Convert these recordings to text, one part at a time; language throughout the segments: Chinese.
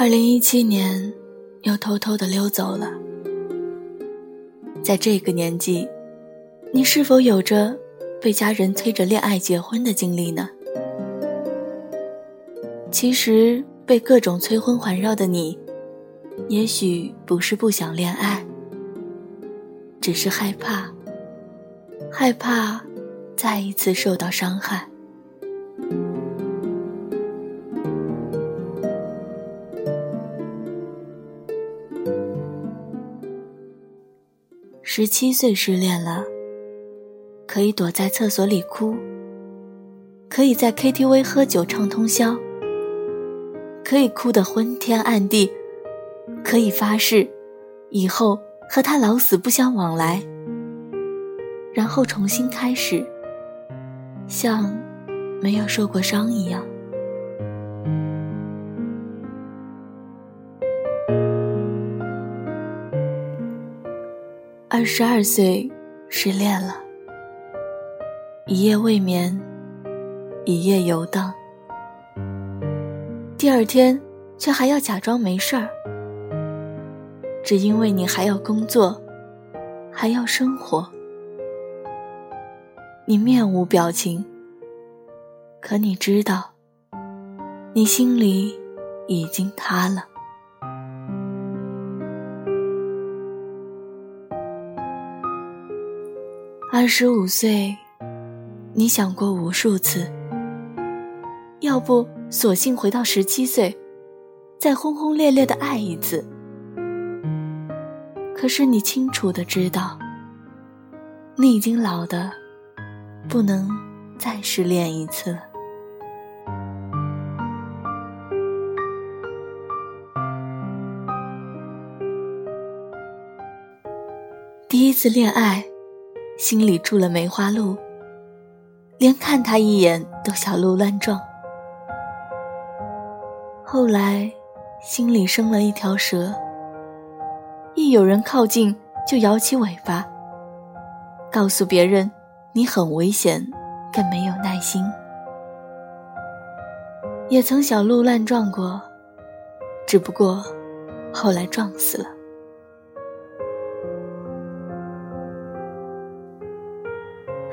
二零一七年，又偷偷的溜走了。在这个年纪，你是否有着被家人催着恋爱结婚的经历呢？其实，被各种催婚环绕的你，也许不是不想恋爱，只是害怕，害怕再一次受到伤害。十七岁失恋了，可以躲在厕所里哭，可以在 KTV 喝酒唱通宵，可以哭得昏天暗地，可以发誓以后和他老死不相往来，然后重新开始，像没有受过伤一样。二十二岁，失恋了，一夜未眠，一夜游荡。第二天，却还要假装没事儿，只因为你还要工作，还要生活。你面无表情，可你知道，你心里已经塌了。二十五岁，你想过无数次，要不索性回到十七岁，再轰轰烈烈的爱一次。可是你清楚的知道，你已经老的，不能再失恋一次了。第一次恋爱。心里住了梅花鹿，连看他一眼都小鹿乱撞。后来，心里生了一条蛇，一有人靠近就摇起尾巴，告诉别人你很危险，更没有耐心。也曾小鹿乱撞过，只不过后来撞死了。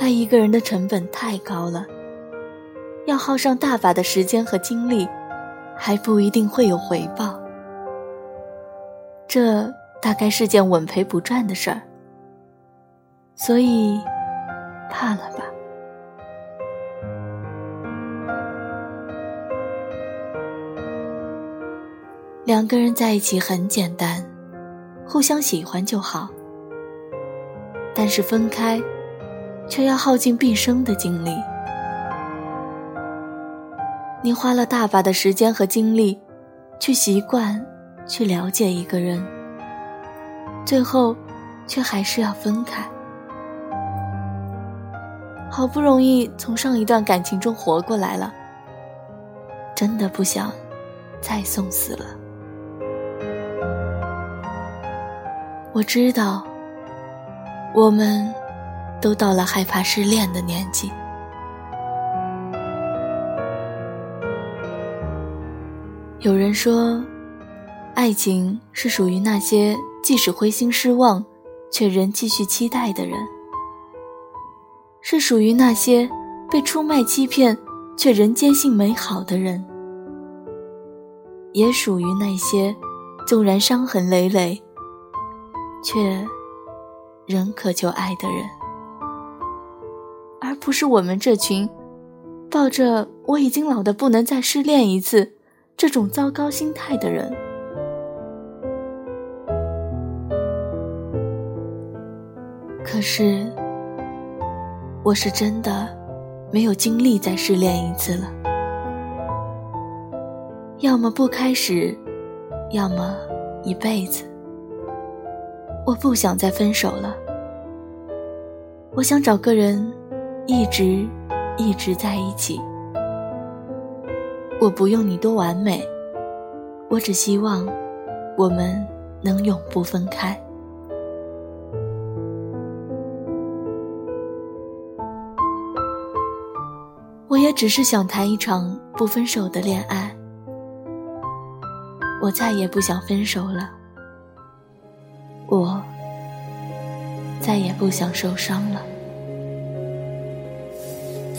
爱一个人的成本太高了，要耗上大把的时间和精力，还不一定会有回报。这大概是件稳赔不赚的事儿，所以怕了吧。两个人在一起很简单，互相喜欢就好。但是分开。却要耗尽毕生的精力。你花了大把的时间和精力，去习惯，去了解一个人，最后，却还是要分开。好不容易从上一段感情中活过来了，真的不想再送死了。我知道，我们。都到了害怕失恋的年纪。有人说，爱情是属于那些即使灰心失望，却仍继续期待的人；是属于那些被出卖欺骗，却仍坚信美好的人；也属于那些纵然伤痕累累，却仍渴求爱的人。不是我们这群抱着“我已经老的不能再失恋一次”这种糟糕心态的人。可是，我是真的没有精力再失恋一次了。要么不开始，要么一辈子。我不想再分手了。我想找个人。一直，一直在一起。我不用你多完美，我只希望我们能永不分开。我也只是想谈一场不分手的恋爱。我再也不想分手了，我再也不想受伤了。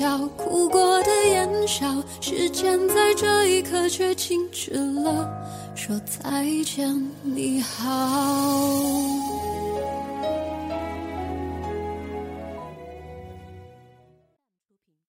笑，哭过的眼梢，时间在这一刻却静止了。说再见，你好。